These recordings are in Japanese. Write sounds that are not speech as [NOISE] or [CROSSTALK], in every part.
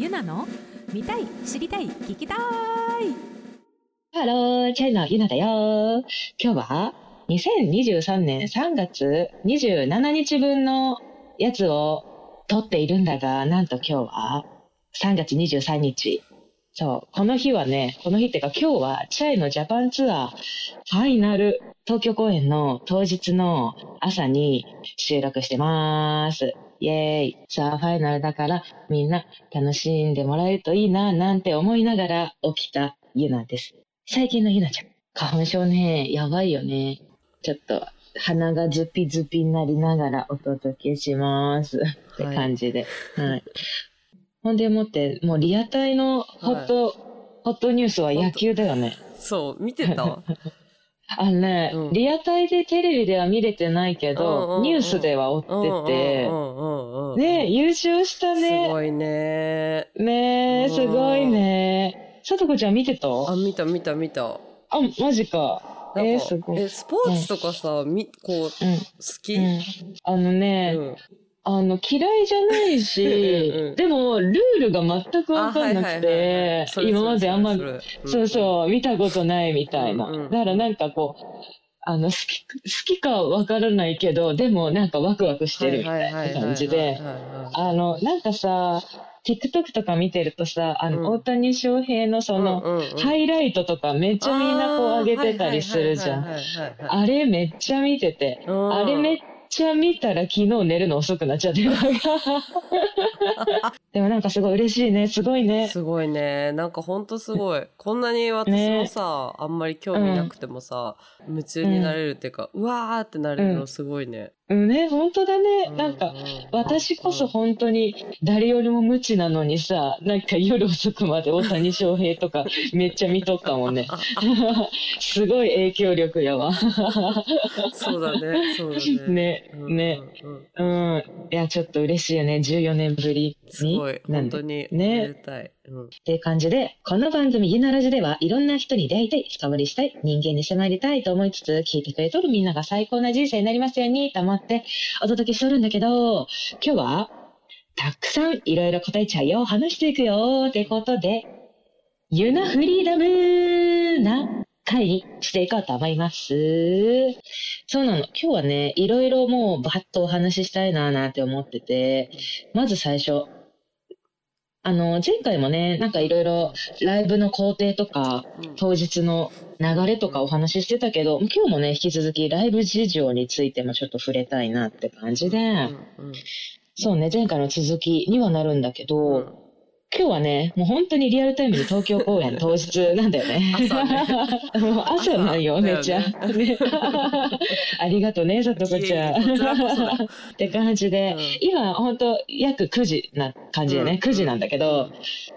ゆなの見たい知りたい聞きたいハロー、チャイのゆなだよ。今日は2023年3月27日分のやつを撮っているんだが、なんと今日は3月23日。そう、この日はね、この日っていうか今日はチャイのジャパンツアーファイナル東京公演の当日の朝に収録してます。イエーイ。さあ、ファイナルだからみんな楽しんでもらえるといいな、なんて思いながら起きたゆなです。最近のゆなちゃん。花粉症ね、やばいよね。ちょっと鼻がズピズピになりながらお届けします。って感じで。はい。ほんでもって、もうリアタイのホット、ホットニュースは野球だよね。そう、見てた [LAUGHS] あのね、うんリアタイでテレビでは見れてないけど、うんうんうんニュースでは追っててう、んうんうんうんね優勝したすね。ごいね。ねえ、すごいね。さとこちゃん見てた？あ、見た見た見た。あ、マジか。かえー、すごい。え、スポーツとかさ、み、こう、好きうん。うん。あのね、うんあの、嫌いじゃないし、[LAUGHS] うんうんでも、ルールが全くわかんなくて、今まであんま、そうそう、見たことないみたいな。うんうんだからなんかこう、あの、好き、好きかわからないけど、でもなんかワクワクしてるみたいな感じで、あの、なんかさ、TikTok とか見てるとさ、あの、うん。大谷翔平のその、ハイライトとかめっちゃみんなこう上げてたりするじゃん。あれめっちゃ見てて、あれめっちゃ見たら昨日寝るの遅くなっちゃってる。[LAUGHS] でもなんかすごい嬉しいね。すごいね。すごいね。なんかほんとすごい。[LAUGHS] こんなに私もさ、あんまり興味なくてもさ、夢中になれるっていうか、うわーってなれるのすごいね。うんね、本当だね。なんか、私こそ本当に誰よりも無知なのにさ、なんか夜遅くまで大谷翔平とか [LAUGHS] めっちゃ見とったもんね。[LAUGHS] すごい影響力やわ。そうだね、そうだね。ね、うんね。うんうんうん。いや、ちょっと嬉しいよね。14年ぶりに。すごい、本当に、ね。うんっていう感じで、この番組ゆならじではいろんな人に出会いたい、深掘りしたい、人間に迫りたいと思いつつ、聞いてくれとるみんなが最高な人生になりますようにと思ってお届けしておるんだけど、今日はたくさんいろいろ答えちゃうよ、話していくよってことで、ゆなフリーダムな回にしていこうと思います。そうなの。今日はね、いろいろもうバッとお話ししたいなーなんて思ってて、まず最初、あの、前回もね、なんかいろいろライブの工程とか、当日の流れとかお話ししてたけど、今日もね、引き続きライブ事情についてもちょっと触れたいなって感じで、そうね、前回の続きにはなるんだけど、うん今日はね、もう本当にリアルタイムに東京公演当日なんだよね。朝ね [LAUGHS] もう朝なんよ、朝めっちゃ。ね [LAUGHS] ありがとうね、さとこちゃん。って感じで、うん今本当約9時な感じでね、うん9時なんだけど、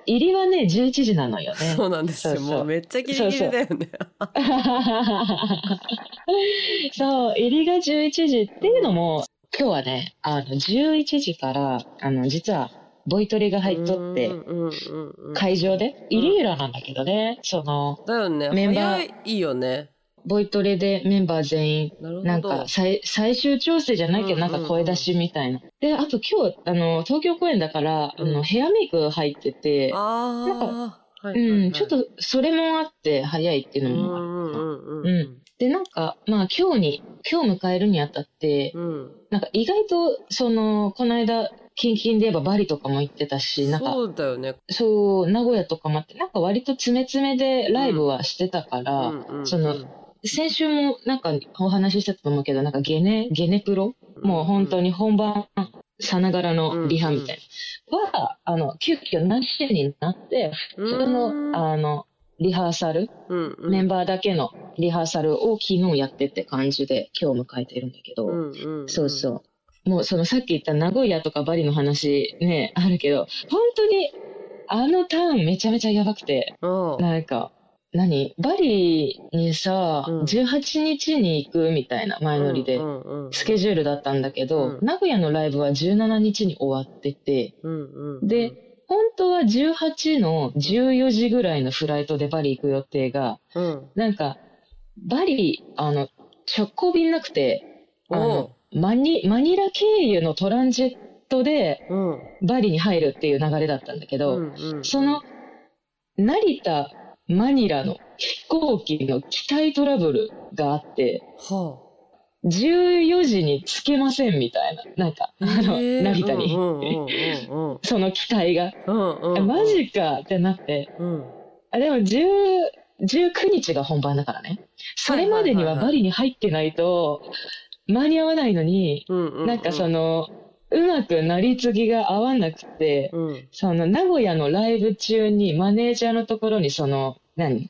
入りはね、11時なのよね。そうなんですよ。そうそうもうめっちゃギリギリだよね。そう、入りが11時っていうのも、今日はね、あの、11時から、あの、実は、ボイトレが入っとって会場で、イリーラなんだけどね、その、だよね。メンバー早いよね。ボイトレでメンバー全員、なんか最最終調整じゃないけど、なんか声出しみたいな。で、あと今日、あの、東京公演だから、あうんの、ヘアメイク入ってて、あなんあ。はいはいはいうん、ちょっとそれもあって早いっていううんのもある。うんうん。で、なんか、まあ今日に、今日迎えるにあたって、うん。なんか意外と、その、この間、近々で言えばバリとかも行ってたし、なんか、そうだよね。そう、名古屋とかもあって、なんか割と詰め詰めでライブはしてたから、うんうんうん。その先週もなんかお話ししたと思うけど、なんかゲネ、ゲネプロ？もう本当に本番さながらのリハみたいな。は、あの、急遽なしになって、うん。その、あの、リハーサル、うんうん。メンバーだけのリハーサルを昨日やってって感じで今日迎えてるんだけど、うんうんん。そうそう。もうそのさっき言った名古屋とかバリの話ね、あるけど、本当にあのターンめちゃめちゃやばくて、うん。なんか、何？バリにさ、うん18日に行くみたいな前乗りでスケジュールだったんだけど、うん名古屋のライブは17日に終わってて。で、本当は18の14時ぐらいのフライトでバリ行く予定が、うん。なんか、バリ、あの、直行便なくて、あのマニ、マニラ経由のトランジットでうん。バリに入るっていう流れだったんだけど、うんうんその、成田、マニラの飛行機の機体トラブルがあって、は14時に着けませんみたいな。なんか、あ。あの、成田に。うんうんうんうん [LAUGHS] その機体が。うん。うんマジかってなって。うん。あでも10、19日が本番だからね。それまでにはバリに入ってないと間に合わないのに、うんうん。なんかその、うまくなり継ぎが合わなくて、うん。その名古屋のライブ中にマネージャーのところにその、何？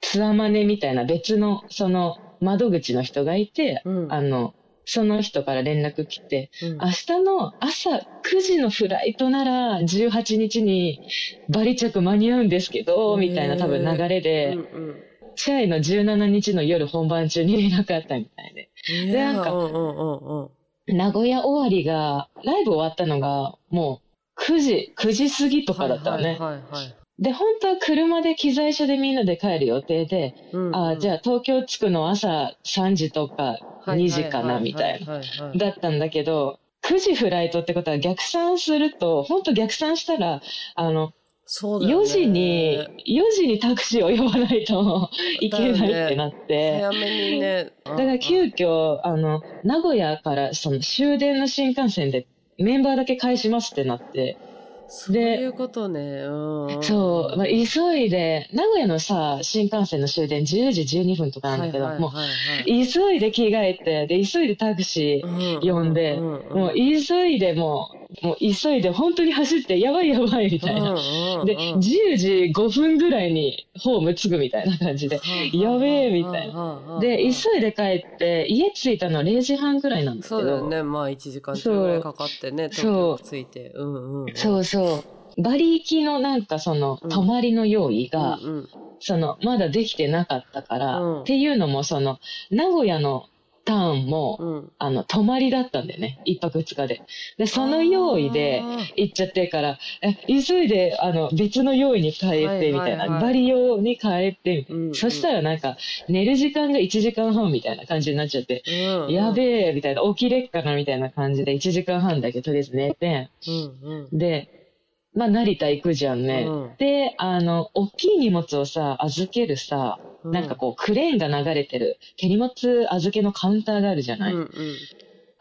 ツアマネみたいな別のその窓口の人がいて、うん。あの、その人から連絡来て、うん明日の朝9時のフライトなら18日にバリ着間に合うんですけど、みたいな多分流れで、うんうん。チャイの17日の夜本番中に連絡あったみたいで。でなんかうんうんうんうん。名古屋終わりが、ライブ終わったのがもう9時、9時過ぎとかだったのね。はいはいはい。で、本当は車で機材車でみんなで帰る予定で、あじゃあ東京着くの朝3時とか2時かなみたいな。だったんだけど、9時フライトってことは逆算すると、本当逆算したら、あの、そうだよね。4時に、4時にタクシーを呼ばないと [LAUGHS] いけないってなって、早めにね。だだから急遽、あの、名古屋からその終電の新幹線でメンバーだけ返しますってなって、そういうことね。うん。そう、まあ、急いで、名古屋のさ、新幹線の終電10時12分とかなんだけど、もう、急いで着替えて、で、急いでタクシー、ー呼んでもう急いでもう、もう急いで本当に走って、やばいやばいみたいな。で、10時5分ぐらいにホーム着くみたいな感じで。やべえみたいなで、急いで帰って、家着いたの0時半ぐらいなんだけど。そうだよね。まあ1時間中ぐらいかかってね、東京着いて。うんうん。そうそう。バリ行きのなんかその、泊まりの用意が、うんうんその、まだできてなかったから、うんっていうのもその、名古屋のターンも、うん。あの、泊まりだったんだよね。一泊二日で。で、その用意で行っちゃってから、え、急いで、あの、別の用意に変えて、みたいな、はいはいはいバリ用に変えて、みたいな。うんうんそしたらなんか、寝る時間が1時間半みたいな感じになっちゃって、うんやべえ、みたいな、起きれっかな、みたいな感じで、1時間半だけとりあえず寝て、うんうん。で、まあ、成田行くじゃんね。うんで、あの、大きい荷物をさ、預けるさ、うんなんかこう、クレーンが流れてる、手荷物預けのカウンターがあるじゃない、うん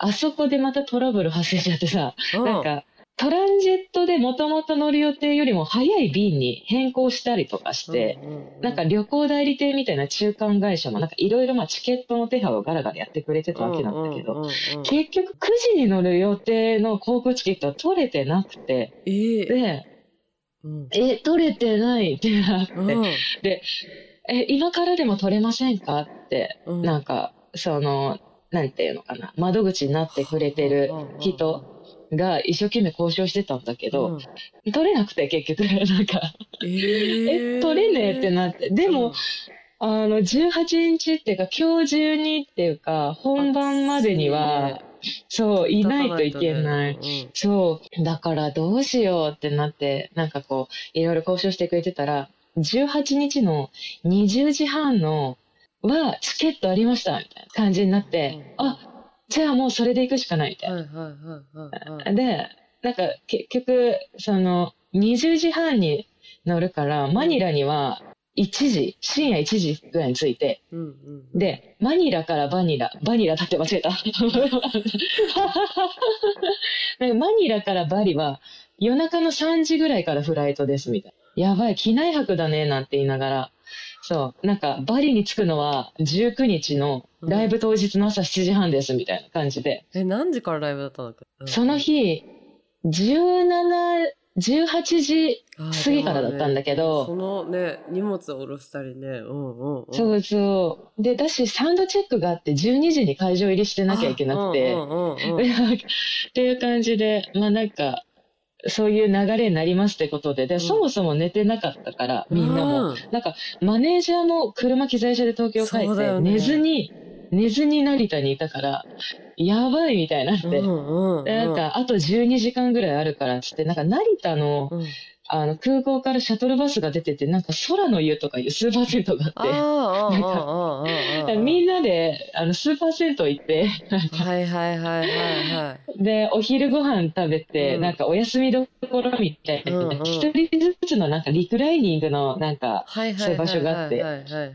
あそこでまたトラブル発生しちゃってさ、うん。なんか、トランジェットでもともと乗る予定よりも早い便に変更したりとかして、なんか旅行代理店みたいな中間会社もなんかいろいろまあチケットの手配をガラガラやってくれてたわけなんだけど、結局9時に乗る予定の航空チケットは取れてなくて、ええ。で、うん。え、取れてないってなって、うん。え、今からでも取れませんかって、うん。なんか、その、なんていうのかな、窓口になってくれてる人が一生懸命交渉してたんだけど、取れなくて結局、[LAUGHS] なんか、ええ、取れねえってなって、でも、あの、18日っていうか、今日中にっていうか、本番までには、そう、いないといけない。うん。そう。だからどうしようってなって、なんかこう、いろいろ交渉してくれてたら、18日の20時半のはチケットありましたみたいな感じになって、うん。あ、じゃあもうそれで行くしかないみたいな。で、なんか結局、その、20時半に乗るから、マニラには1時、深夜1時ぐらいに着いて、うんうん。で、マニラからバニラ、バニラだって間違えた。なんかマニラからバリは夜中の3時ぐらいからフライトですみたいな。やばい、機内泊だね、なんて言いながら。そう、なんかバリに着くのは19日のライブ当日の朝7時半ですみたいな感じで。え、何時からライブだったのか。うんその日、17、18時過ぎからだったんだけどそのね、荷物を下ろしたりね。うんうんうん。そうそう。で、だし、サウンドチェックがあって、12時に会場入りしてなきゃいけなくて、うんうんうんうん [LAUGHS] っていう感じで、まあなんか、そういう流れになりますってことで、で、ん。そもそも寝てなかったから、みんなも。うんなんか、マネージャーも車機材車で東京帰って、寝ずに、寝ずに成田にいたから、やばいみたいになって。でなんか、あと12時間ぐらいあるからっつって、なんか成田のうんあの、空港からシャトルバスが出てて、なんか空の湯とかいうスーパー銭湯がああって。みんなで、あの、スーパー銭湯行って、はいはいはいはいはい。で、お昼ご飯食べて、うんなんかお休みどころみたいな、うんうん一人ずつのなんかリクライニングのなんか、そういう場所があって。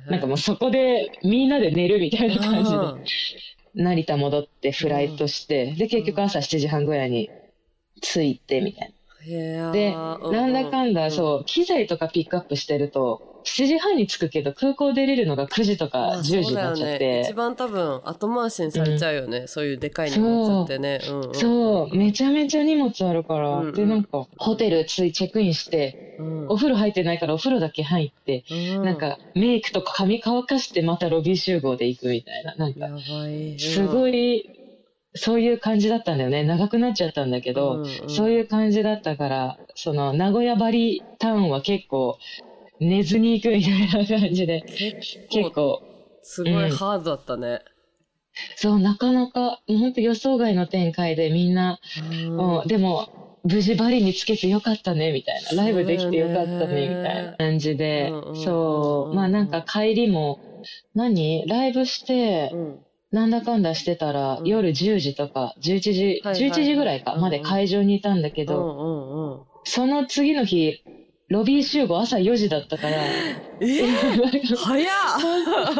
なんかもうそこでみんなで寝るみたいな感じで、成田戻ってフライトして、で、結局朝7時半ぐらいに着いてみたいな。で、なんだかんだ、うそう、機材とかピックアップしてると、7時半に着くけど空港出れるのが9時とかまあ10時になっちゃっそうだよね、一て、番多分後回しにされちゃうよね、そういうでかい荷物ってね。う。んうん、そう、めちゃめちゃ荷物あるから、うんうん。で、なんか、ホテルついチェックインして、うん、お風呂入ってないからお風呂だけ入って、うん。なんか、メイクとか髪乾かしてまたロビー集合で行くみたいな、なんやか。すごいい、そういう感じだったんだよね。長くなっちゃったんだけど、そういう感じだったから、その、名古屋バリタウンは結構、寝ずに行くみたいな感じで、結構すごいハードだったね。そう、なかなか、もう本当予想外の展開でみんな、うんうん、でも、無事バリにつけてよかったね、みたいな。ライブできてよかったね、みたいな感じでうんうんうんう。んそう、まあなんか帰りも、何？ライブしてう、んなんだかんだしてたら、うん。夜10時とか、11時、はいはい。はい11時ぐらいか、うんうん。まで会場にいたんだけど、うんうんうん。その次の日、ロビー集合朝4時だったから、[LAUGHS] えー、[LAUGHS] 早っ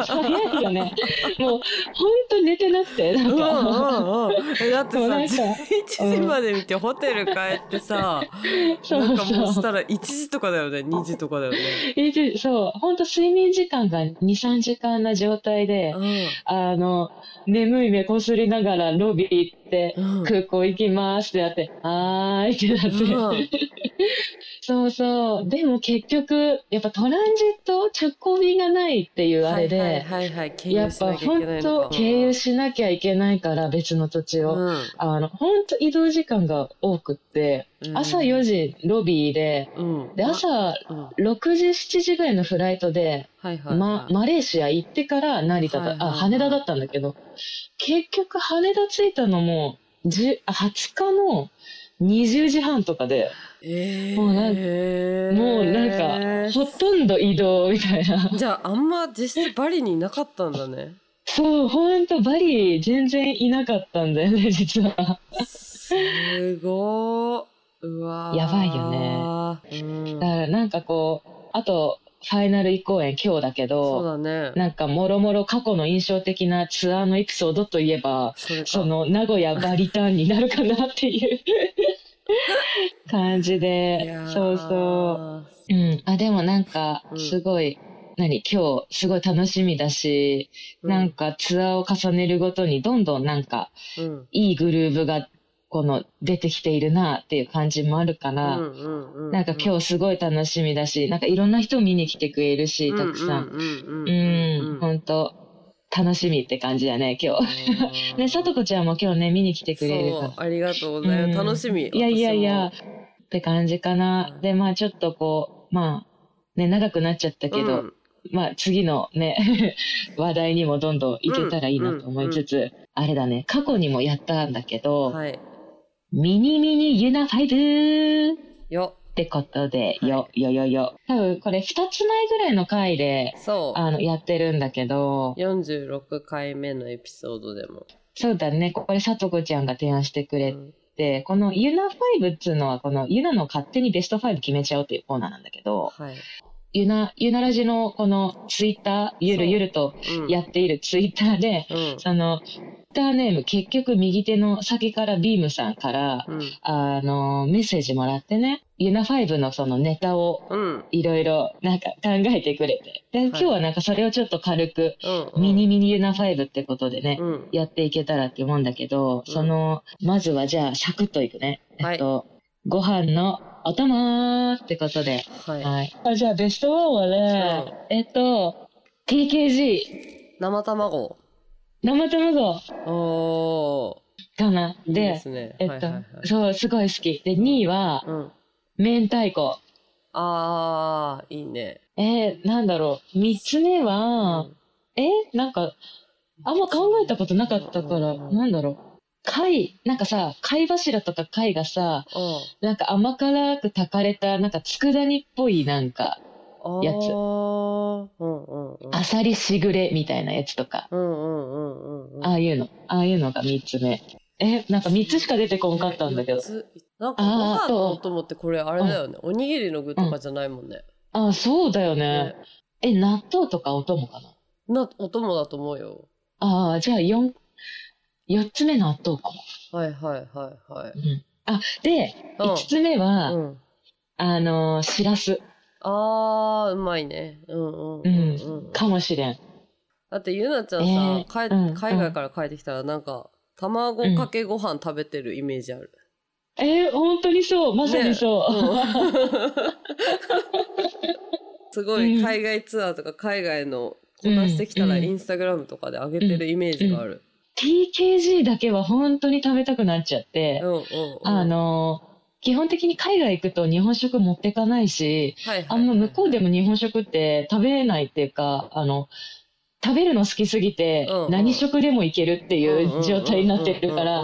早いよね。もう、ほんと寝てなくて、なんうんか、うんうん。えだってさ、もうなんか11時まで見てホテル帰ってさ、そうなんかもうそしたら1時とかだよね、2時とかだよね。う。いつそう、ほんと睡眠時間が2、3時間な状態で、うん。あの、眠い目こすりながらロビー行って、うん空港行きますってなって、はーいってなって。うん [LAUGHS] そうそう。でも結局、やっぱトランジット直行便がないっていうあれで、やっぱ。本当経由しなきゃいけないから、別の土地を。うんあの、本当移動時間が多くって、うん朝4時ロビーで、うん。で、朝うん、6時、7時ぐらいのフライトで、はいはい、まは、い。マレーシア行ってから成田だ、はいはいあ、羽田だったんだけど、結局羽田着いたのも、10あ20日の20時半とかで、えー、もうなんもうなんか、ほとんど移動みたいな。じゃあ、あんま実質バリにいなかったんだね。そう、ほんとバリ全然いなかったんだよね、実は。すごー。うわーやばいよね。うんだ。からなんかこう、あと、ファイナル1公演今日だけそうど、だね。なんかもろもろ過去の印象的なツアーのエピソードといえば、そ。その名古屋バリターンになるかなっていう [LAUGHS] 感じいでそうそう。うん。あ、でもなんかう、んすごい、何、今日すごい楽しみだし、うなんかツアーを重ねるごとにどんどんなんか、うん。いいグルーヴが、この、出てきているなっていう感じもあるから。なんか今日すごい楽しみだし、なんかいろんな人見に来てくれるし、たくさん。うんうんううんん、ほんと、楽しみって感じだね、今日。[LAUGHS] ね、さとこちゃんも今日ね、見に来てくれるからそう。ありがとうございます。うん楽しみ。いやいやいや私、って感じかなう。んで、まあちょっとこう、まあ、ね、長くなっちゃったけど、もうんまあ次のね、[LAUGHS] 話題にもどんどんいけたらいいなと思いつつ、あれだね、過去にもやったんだけど、はい。ミニミニユナ5っよ。てことで、はいよ、よよよ。多分これ2つ前ぐらいの回で、そう。あの、やってるんだけど、46回目のエピソードでも。そうだね、これさとこちゃんが提案してくれうんて、このユナ5っつうのは、このユナの勝手にベスト5決めちゃおうっていうコーナーなんだけど、はい。ユナ、ユナラジのこのツイッター、ゆるゆるとうんやっているツイッターで、うん。その、ターネーム結局右手の先からビームさんから、うん。あの、メッセージもらってね、ユナ5のそのネタをうん。いろいろなんか考えてくれて。で、今日はなんかそれをちょっと軽く、うん。ミニミニユナ5ってことでね、うん。やっていけたらって思うんだけど、その、まずはじゃあ、サクッといくね。はいえっと、ご飯のお供ってことで。はい。はい。あじゃあ、ベストワンはね、えっと、TKG、生卵。生卵おかな。ー。いいで、ですね。えっと、はいはいはい。そう、すごい好き。で、2位は、うん。明太子。あー、いいね。えー、なんだろう。3つ目うは、んえ？なんか、あんま考えたことなかったから、うんなんだろう。貝、なんかさ、貝柱とか貝がさ、うん。なんか甘辛く炊かれた、なんか佃煮っぽいなんか、やつあさりしぐれみたいなやつとか。ああいうの、ああいうのが3つ目。え、なんか3つしか出てこんかったんだけどなんかご飯のお供ってこれあれだよね。おにぎりの具とかじゃないもんね。あ、そうだよねね。え、納豆とかお供かな？な、お供だと思うよ。ああ、じゃあ4、4つ目納豆かも。はいはいはいはい。うん。あ、で、うん5つ目は、うん。あのー、しらすあー、うまいね。うんうんうんうん。かもしれん。だってゆなちゃんさ、えーかえうん海外から帰ってきたらなんか、卵かけご飯食べてるイメージある。えー、本当にそう。まさにそう。ねうん [LAUGHS] すごい海外ツアーとか海外のこなしてきたらうんインスタグラムとかで上げてるイメージがある。TKG だけは本当に食べたくなっちゃって、うんうんうん。あのー、基本的に海外行くと日本食持ってかないし、はいはいはい、あんま向こうでも日本食って食べないっていうか、あの、食べるの好きすぎて何食でもいけるっていう状態になってるから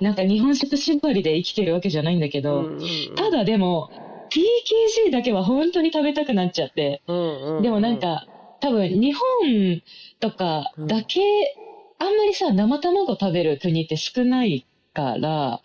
なんか日本食縛りで生きてるわけじゃないんだけど、うんうんうん。ただでも TKG だけは本当に食べたくなっちゃって、うんうんうんでもなんか多分日本とかだけ、あんまりさ生卵食べる国って少ないから、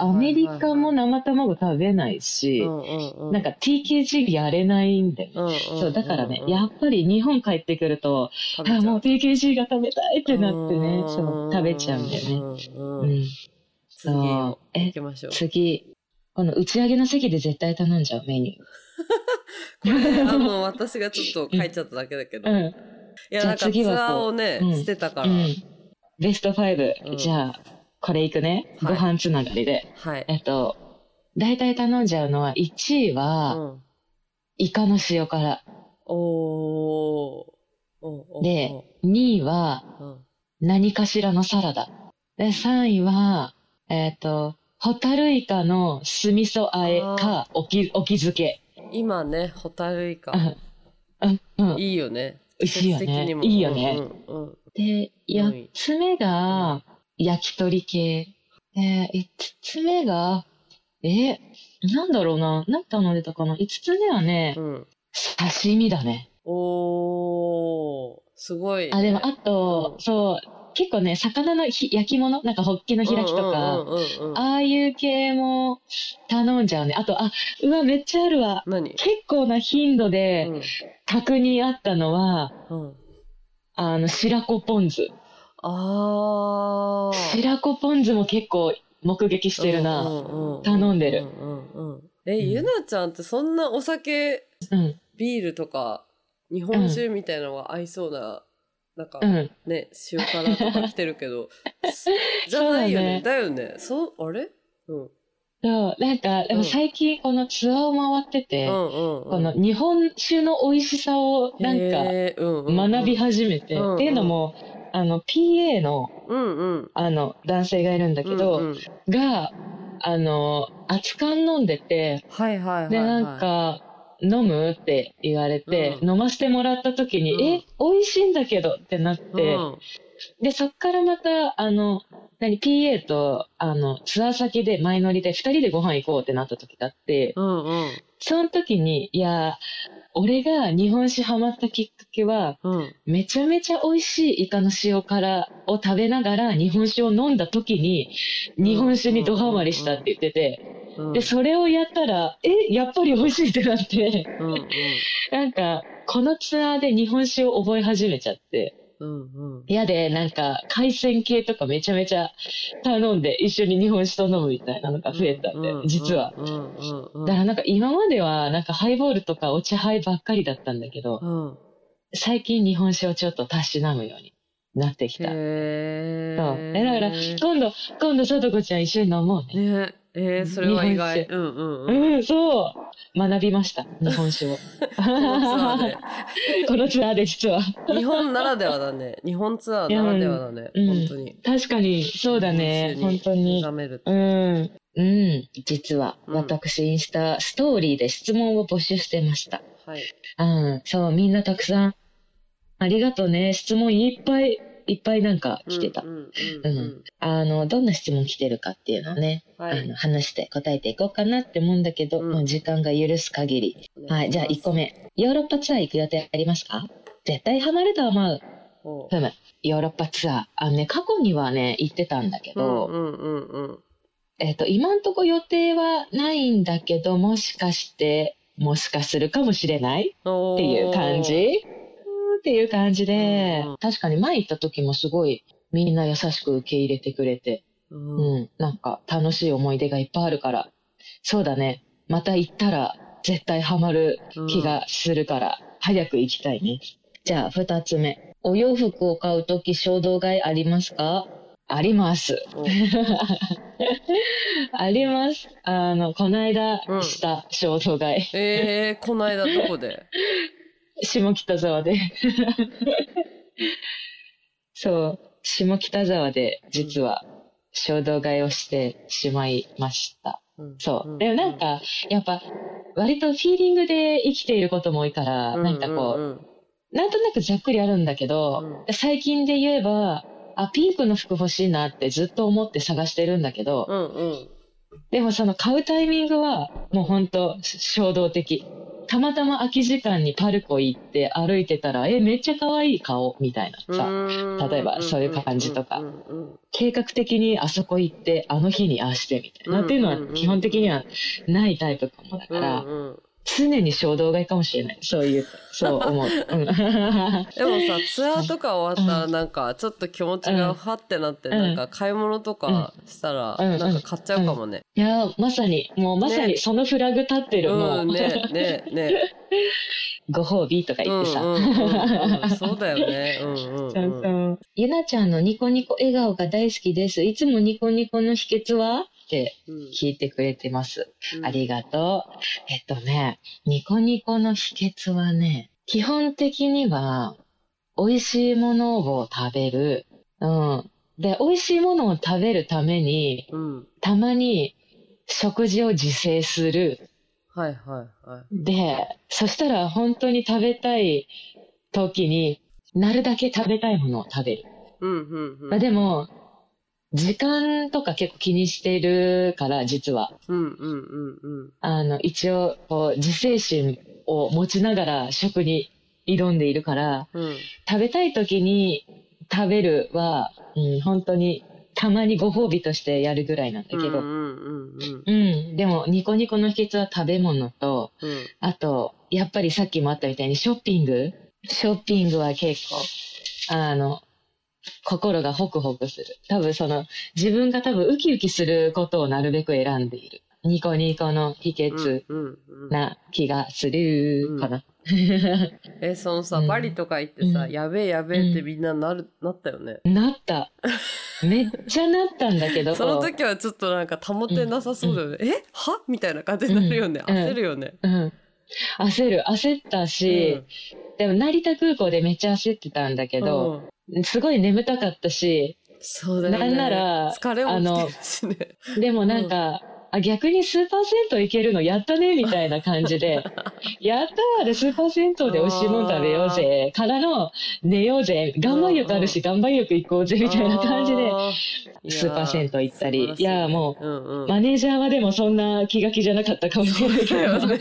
アメリカも生卵食べないし、うんうんうんなんか TKG やれないんだよね。うんうんそう、だからね、うんやっぱり日本帰ってくると、あ、もう TKG が食べたいってなってね、んそう、食べちゃうんだよね。うんううえ行きましょう。次、この打ち上げの席で絶対頼んじゃうメニ [LAUGHS] これ、あの、私がちょっと書いちゃっただけだけど。ュー。いや、じゃあなんかツア次はこうーをねう、んしてたから。うん。うん。ベスト5、うんじゃあ、これいくね。はいご飯つながりで。はい。えっと、大体頼んじゃうのは、1位うは、ん。イカの塩辛。おー。おおで、2位は、うん何かしらのサラダ。で、3位は、えっ、と、ホタルイカの酢味噌和えか、おき、おき漬け。今ね、ホタルイカ。うん、うん。いいよね。美味しいよねいいよねうんうんで、4つ目が、焼き鳥系。で、5つ目が、え、なんだろうな。何頼んでたかな ?5 つ目はね、うん。うん刺身だね。おー。すごいね。あ、でも、あと、うんそう、結構ね、魚のひ焼き物？なんかホッケの開きとか、ああいう系も頼んじゃうね。あと、あ、うわ、めっちゃあるわ。何？結構な頻度でうん確認あったのは、うん。あの、白子ポン酢。あー。白子ポン酢も結構目撃してるな。うう頼んでる。うんうんうんえ、うん。ゆなちゃんってそんなお酒、うん、ビールとか、日本酒みたいなのが合いそうな、なんかうん。ね、塩辛とか来てるけど、す [LAUGHS] じゃないよね。そうだよね。そう、あれ？うん。そう、なんか、でも最近このツアーを回ってて、うんうんうん。この日本酒の美味しさをなんか学び始めて、うんうん。っていうのも、あの、PA の、うんうん。あの、男性がいるんだけど、うんうんが、あの、熱燗飲んでて、はいはいはい、はい。で、なんか、飲むって言われて、うん飲ませてもらった時に、うんえ、美味しいんだけどってなって、うん、で、そっからまた、あの、何、PA と、あの、ツアー先で前乗りで二人でご飯行こうってなった時があって、うんうん。その時に、いや、俺が日本酒ハマったきっかけは、うん。めちゃめちゃ美味しいイカの塩辛を食べながら日本酒を飲んだ時に、日本酒にドハマりしたって言ってて、うん。で、それをやったら、え、やっぱり美味しいってなって。なんか、このツアーで日本酒を覚え始めちゃって、うんうん。嫌で、なんか、海鮮系とかめちゃめちゃ頼んで、一緒に日本酒と飲むみたいなのが増えたんで、実は。うんうんうん。だからなんか今までは、なんかハイボールとかお茶杯ばっかりだったんだけど、うん。最近日本酒をちょっとたしなむようになってきた。そう。え、だから、今度、今度、さとこちゃん一緒に飲もうね。ねえー、それは意外。日うんうんうん。うん、そう。学びました、日本酒を。このツアーで。実は。日本ならではだね。日本ツアーならではだね。うん本当に。確かに、そうだね。日本当に。うん。うん。実は、うん私、インスタ、ストーリーで質問を募集してました。はい。うん。そう、みんなたくさん。ありがとうね。質問いっぱいいっぱいなんか来てた。うんあの、どんな質問来てるかっていうのをね、はいあの話して答えていこうかなって思うんだけど、うんもう時間が許す限り。はい、じゃあ1個目。ヨーロッパツアー行く予定ありますか？絶対ハマると思う。おふむ。ヨーロッパツアー。あのね、過去にはね、行ってたんだけうんど、うんうんうんえっ、と、今んとこ予定はないんだけど、もしかして、もしかするかもしれないっていう感じ？っていう感じで、うん確かに前行った時もすごいみんな優しく受け入れてくれて、うんうん、なんか楽しい思い出がいっぱいあるから、そうだね、また行ったら絶対ハマる気がするから、早く行きたいね。じゃあ、二つ目。お洋服を買うとき衝動買いありますか？あります。お [LAUGHS] あります。あの、この間うんした衝動買い。えー、この間どこで？下北沢で。[LAUGHS] そう、下北沢で実は衝動買いをしてしまいました。そう。でもなん、か、やっぱ、割とフィーリングで生きていることも多いから、うなんかこう、うんなんとなくざっくりあるんだけど、最近で言えば、あ、ピンクの服欲しいなってずっと思って探してるんだけど、うんうんでもその買うタイミングはもう本当衝動的。たまたま空き時間にパルコ行って歩いてたら、え、めっちゃ可愛い顔みたいなうんさ、うん。例えばそういう感じとか。計画的にあそこ行って、あの日にああしてみたいな、うんっていうのは基本的にはないタイプかも。だから、常に衝動買いかもしれない。そういう、そう思う。うん [LAUGHS] でもさツアーとか終わったらなんかちょっと気持ちがファってなってうんなんか買い物とかしたらうんなんか買っちゃうかもね。いやー、まさに、もうまさねにそのフラグ立ってる、もう、うんねねね。[LAUGHS] ご褒美とか言ってさ。そうだよね。ゆなちゃんのニコニコ笑顔が大好きです。いつもニコニコの秘訣は？ってうん聞いてくれてます。うんありがとう。えっとね、ニコニコの秘訣はね、基本的には、美味しいものを食べる。うん。で、美味しいものを食べるために、うんたまに食事を自制する。はいはいはい。で、そしたら本当に食べたい時になるだけ食べたいものを食べる。うんうんうん。まあ、でも、時間とか結構気にしてるから、実は。うんうんうんうん。あの、一応、こう、自制心を持ちながら食に挑んでいるから、うん食べたい時に食べるは、うん、本当にたまにご褒美としてやるぐらいなんだけど、うんうんうんうん、でも、ニコニコの秘訣は食べ物と、うん。あと、やっぱりさっきもあったみたいにショッピングショッピングは結構、あの、心がホクホクする。多分その、自分が多分ウキウキすることをなるべく選んでいる。ニコニコの秘訣うんうんうん。な気がするかな。え、そのさ、うんバリとか行ってさ、うんやべえやべえってみんななる、なったよね。なった。[LAUGHS] めっちゃなったんだけど。その時はちょっとなんか保てなさそうだよね。え？は？みたいな感じになるよね。うん焦るよね。うん。焦る。焦ったし、でも成田空港でめっちゃ焦ってたんだけど、うんすごい眠たかったし、そうだよね。なんなら疲れも。でもなんか、あ逆にスーパー銭湯行けるのやったねみたいな感じで、[LAUGHS] やったーでスーパー銭湯で美味しいもん食べようぜ、からの寝ようぜ、岩盤浴あるし岩盤浴行こうぜみたいな感じで、スーパー銭湯行ったり。いやもう、うんうん、マネージャーはでもそんな気が気じゃなかったかもしれないけど、ね。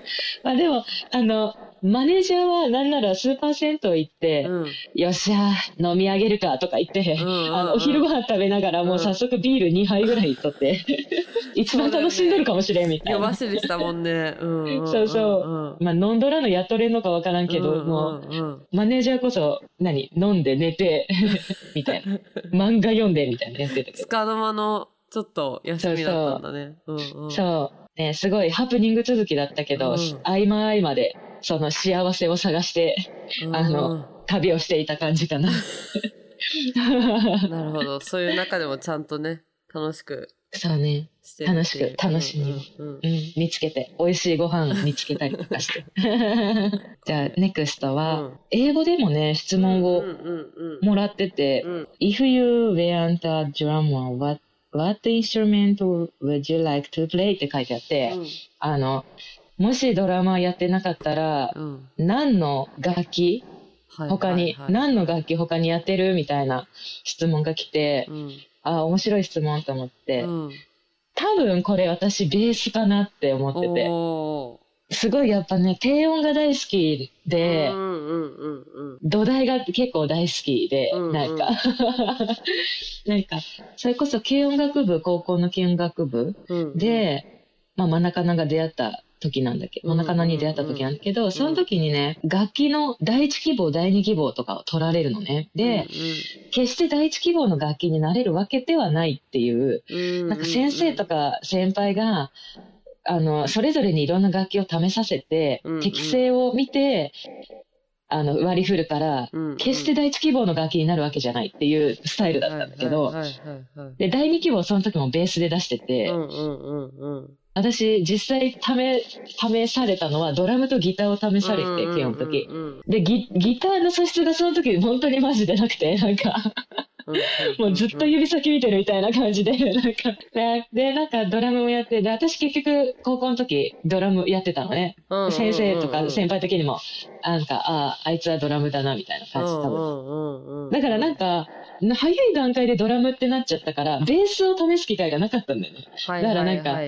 [LAUGHS] まあでも、あの、マネージャーはなんならスーパー銭湯行って、うんよっしゃー、飲み上げるかとか言って、うんうんうんあのお昼ご飯食べながらもう早速ビール2杯ぐらい取って、[LAUGHS] 一番楽しんでるかもしれんみたいな。夜走りしたもんね。うんうんうん、そうそうまあ飲んどらのやっとれんのかわからんけど、もう、うんうんうんマネージャーこそ、何？飲んで寝て、[LAUGHS] みたいな。漫画読んでみたいなやってたけつかの間のちょっと休みだったんだね。うんうん、ど。そう。ね、すごいハプニング続きだったけど、うん合間合間で、その幸せを探して、うんあの、旅をしていた感じかな。なるほど。そういう中でもちゃんとね、楽しくそうね。楽しく楽しみにうんうんうんうん、見つけて、美味しいご飯見つけたりとかして。[LAUGHS] じゃあ、ネクストは、うん英語でもね、質問をもらってて、うん If you weren't a drummer, what, what instrument would you like to play? って書いてあって、あの、もしドラマーやってなかったら、うん。何の楽器？はい他に、はい。はい何の楽器他にやってる？みたいな質問が来て、うん。あ、面白い質問と思って、うん。多分これ私ベースかなって思ってて、おすごいやっぱね、低音が大好きーで、うんうんうんうん土台が結構大好きで、うんうん。なんか、[LAUGHS] なんか、それこそ軽音楽部、高校の軽音楽部うん。で、まあ、真中菜が出会った時なんだけど、中菜に出会った時なんだけど、その時にね、楽器の第一希望、第二希望とかを取られるのね。で、決して第一希望の楽器になれるわけではないっていう、うんなんか先生とか先輩が、あの、それぞれにいろんな楽器を試させて適性を見て、あの、割り振るから、うん決して第一希望の楽器になるわけじゃないっていうスタイルだったんだけど、で、第二希望その時もベースで出してて、私実際試、試されたのはドラムとギターを試されて、ケオの時。うんうんでギ、ギターの素質がその時本当にマジでなくて、なんか、うんもうずっと指先見てるみたいな感じで、なんか、で、でなんかドラムもやって、で、私結局高校の時ドラムやってたのね。先生とか先輩的にも、なんか、ああ、あいつはドラムだな、みたいな感じ、多分。分だからなんか、早い段階でドラムってなっちゃったから、ベースを試す機会がなかったんだよね。だだからなんか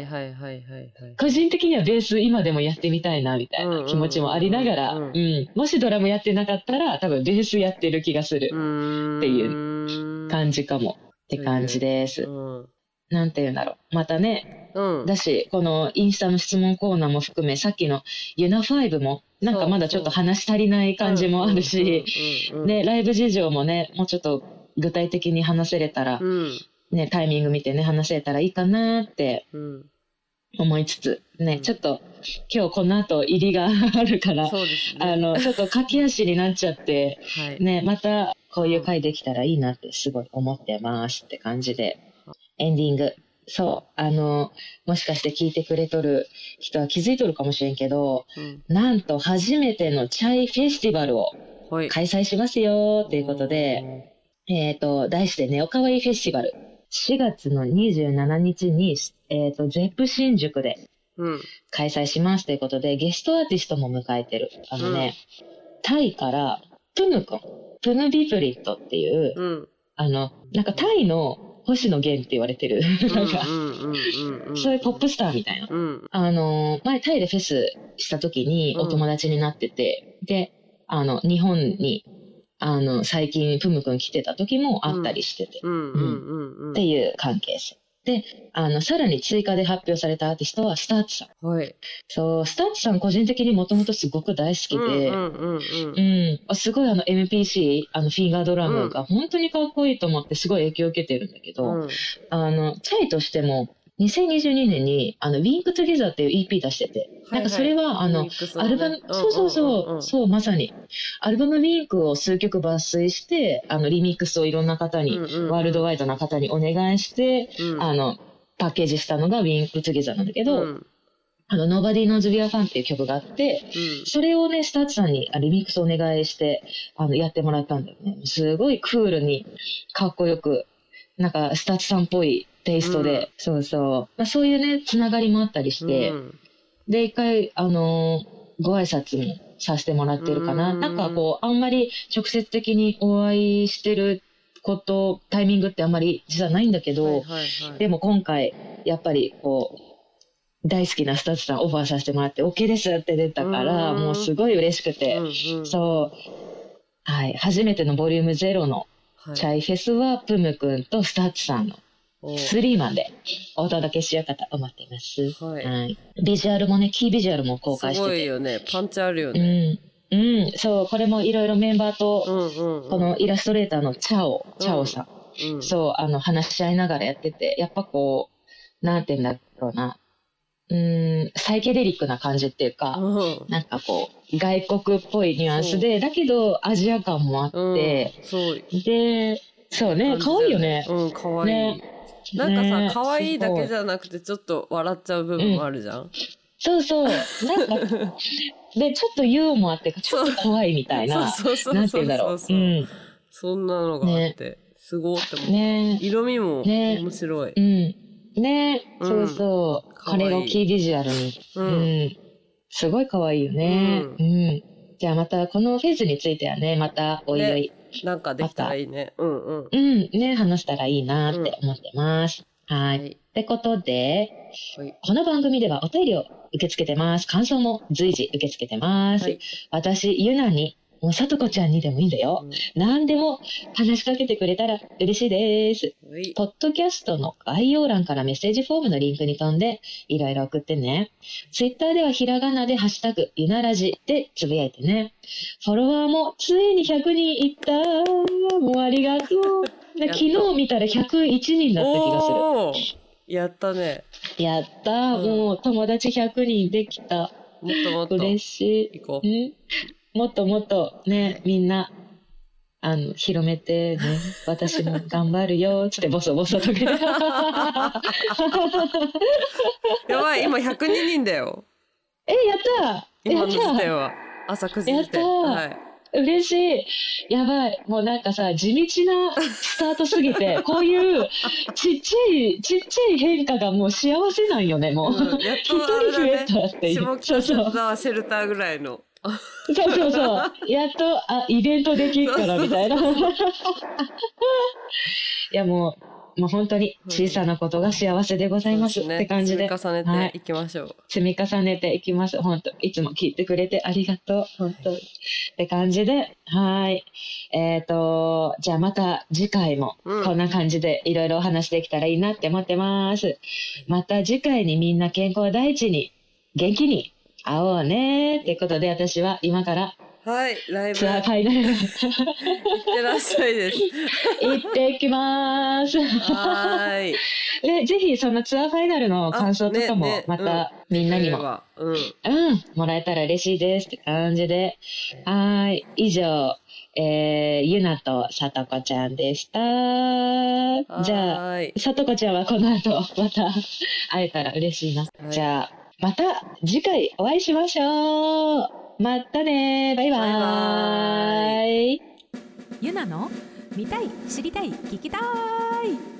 個人的にはベース今でもやってみたいな、みたいな気持ちもありながら、うん。もしドラムやってなかったら、多分ベースやってる気がするっていう感じかも。って感じです。うんなんて言うんだろう。またね、うんだし、このインスタの質問コーナーも含め、さっきのユナ5も、なんかまだちょっと話し足りない感じもあるし、ね、ライブ事情もね、もうちょっと具体的に話せれたら、うん。ね、タイミング見てね、話せたらいいかなってうん。思いつつ、ね、うん。ちょっと今日この後入りがあるから、ね。あの、ちょっと駆け足になっちゃって、はい。ね、またこういう回できたらいいなってすごい思ってますって感じで、エンディング。そう、あの、もしかして聞いてくれとる人は気づいとるかもしれんけど、うん。なんと初めてのチャイフェスティバルをはい。開催しますよということで、えっ、と、題してね、おかわいフェスティバル。4月の27日に、えっ、と、ゼップ新宿でうん。開催しますということで、ゲストアーティストも迎えてる。あのね、タイから、プヌ君、プヌビプリットっていう、うん。あの、なんかタイの星野源って言われてる、[LAUGHS] なんか、うんうんうんうん。そういうポップスターみたいな。うん。あの、前タイでフェスした時にうんお友達になってて、で、あの、日本に、あの、最近プム君来てた時も会ったりしてて、うん。うん。うん。うん。っていう関係性。で、あの、さらに追加で発表されたアーティストはスタッツさん。はい。そう、スタッツさん個人的にもともとすごく大好きで、うん。すごいあの MPC、あのフィンガードラムが本当にかっこいいと思ってすごい影響を受けてるんだけど、うん。あの、チャイとしても2022年にあの Wink Together っていう EP 出してて、なんかそれはあの、アルバム、そうそうそう、そう、まさに。アルバム WINK を数曲抜粋して、あの、リミックスをいろんな方に、ワールドワイドな方にお願いして、うん。あの、パッケージしたのが Wink Together なんだけど、うん。あの、Nobody Knows We Are Fun っていう曲があって、それをね、スタッツさんにあリミックスお願いして、あの、やってもらったんだよね。すごいクールに、かっこよく、なんか、スタッツさんっぽいテイストで、そうそう。まあ、そういうね、つながりもあったりして、うん。で、一回、あのーご挨拶もさせてもらってるかな。うん。なんかこう、あんまり直接的にお会いしてること、タイミングってあんまり実はないんだけど、はいはいはい。でも今回、やっぱりこう、大好きなスタッツさんオファーさせてもらって OK ですって出たから、うん。もうすごい嬉しくて、うんうん。そう、はい、初めてのボリュームゼロのはい。チャイフェスはプム君とスタッツさんのスリーマンでお届けしようかと思っています。はいはい。ビジュアルもね、キービジュアルも公開しすごいてて。よねパンチあるようねん。うん。そう、これもいろいろメンバーうと、んうんうんこのイラストレーターのチャオ、チャオさん。うんそう、あの、話し合いながらやってて、やっぱこう、なんて言うんだろうな。うーん、サイケデリックな感じっていうか、うんなんかこう、外国っぽいニュアンスで、だけどアジア感もあって、うんそうで、そうね、可愛いよね。うん可愛いねなんかねさ可愛いだけじゃゃなくてちょっと笑っちゃう部分もあるじゃんそうそう。なんか、で、ちょっとユーモアっていうか、ちょっと怖いみたいな。そうそうそうそうなんて言うんだろう。そううん。そんなのがあってすごーって思うね色味もね面白いうん。ねうんそうそう。彼をキービジュアルに。ううんん。すごい可愛いよね。ううん。じゃあまたこのフェズについてはね、またおいおい、なんかできたらいいね。うんうん。うん、ね、話したらいいなって思ってます。はい。はい。ってことで、はい。この番組ではお便りを受け付けてます。感想も随時受け付けてます。はい私、ゆなに、もうさとこちゃんにでもいいんだよ。何でも話しかけてくれたら嬉しいです。ポッドキャストの概要欄からメッセージフォームのリンクに飛んで、いろいろ送ってね。ツイッターではひらがなでハッシュタグ、ゆならじでつぶやいてね。フォロワーもついに100人いった。もうありがとう。[LAUGHS] 昨日見たら101人だった気がする。やったね。やったー、うんもう友達100人できた。もっともっと。嬉し行こい。んもっともっとね、みんな、あの、広めてね、私も [LAUGHS] 頑張るよ、つってボソボソとか。う。[LAUGHS] やばい、今102人だよ。え、やった今の時やった点は。朝9時。やったはい。嬉しい。やばい。もうなんかさ、地道なスタートすぎて、[LAUGHS] こういうちっちゃい、ちっちゃい変化がもう幸せなんよね、もう。うんやっ一とあれ人増え。たっていう。下北。沢シェルターぐらいの。そうそうそう。やっと、あ、イベントできるから、みたいな。[LAUGHS] いや、もう、もう本当に小さなことが幸せでございます。って感じで、積み重ねていきましょう。積み重ねていきます。本当いつも聞いてくれてありがとう。本当って感じで、はい。えっ、と、じゃあまた次回もうんこんな感じでいろいろお話できたらいいなって思ってます。また次回にみんな健康第一に元気に会おうねってことで私は今からはい、ライブツアー行ファイナルってらっしゃいです。行ってきます。はーい。で、ぜひそのツアーファイナルの感想とかもあねねまたみんなにも、も。うん。うん、もらえたら嬉しいですって感じで。はーい。以上、えー、ゆなとさとこちゃんでした。じゃあ。さとこちゃんはこの後また会えたら嬉しいな。いじゃあ、また次回お会いしましょう。またねバイバイ。ゆなの見たい知りたい聞きたい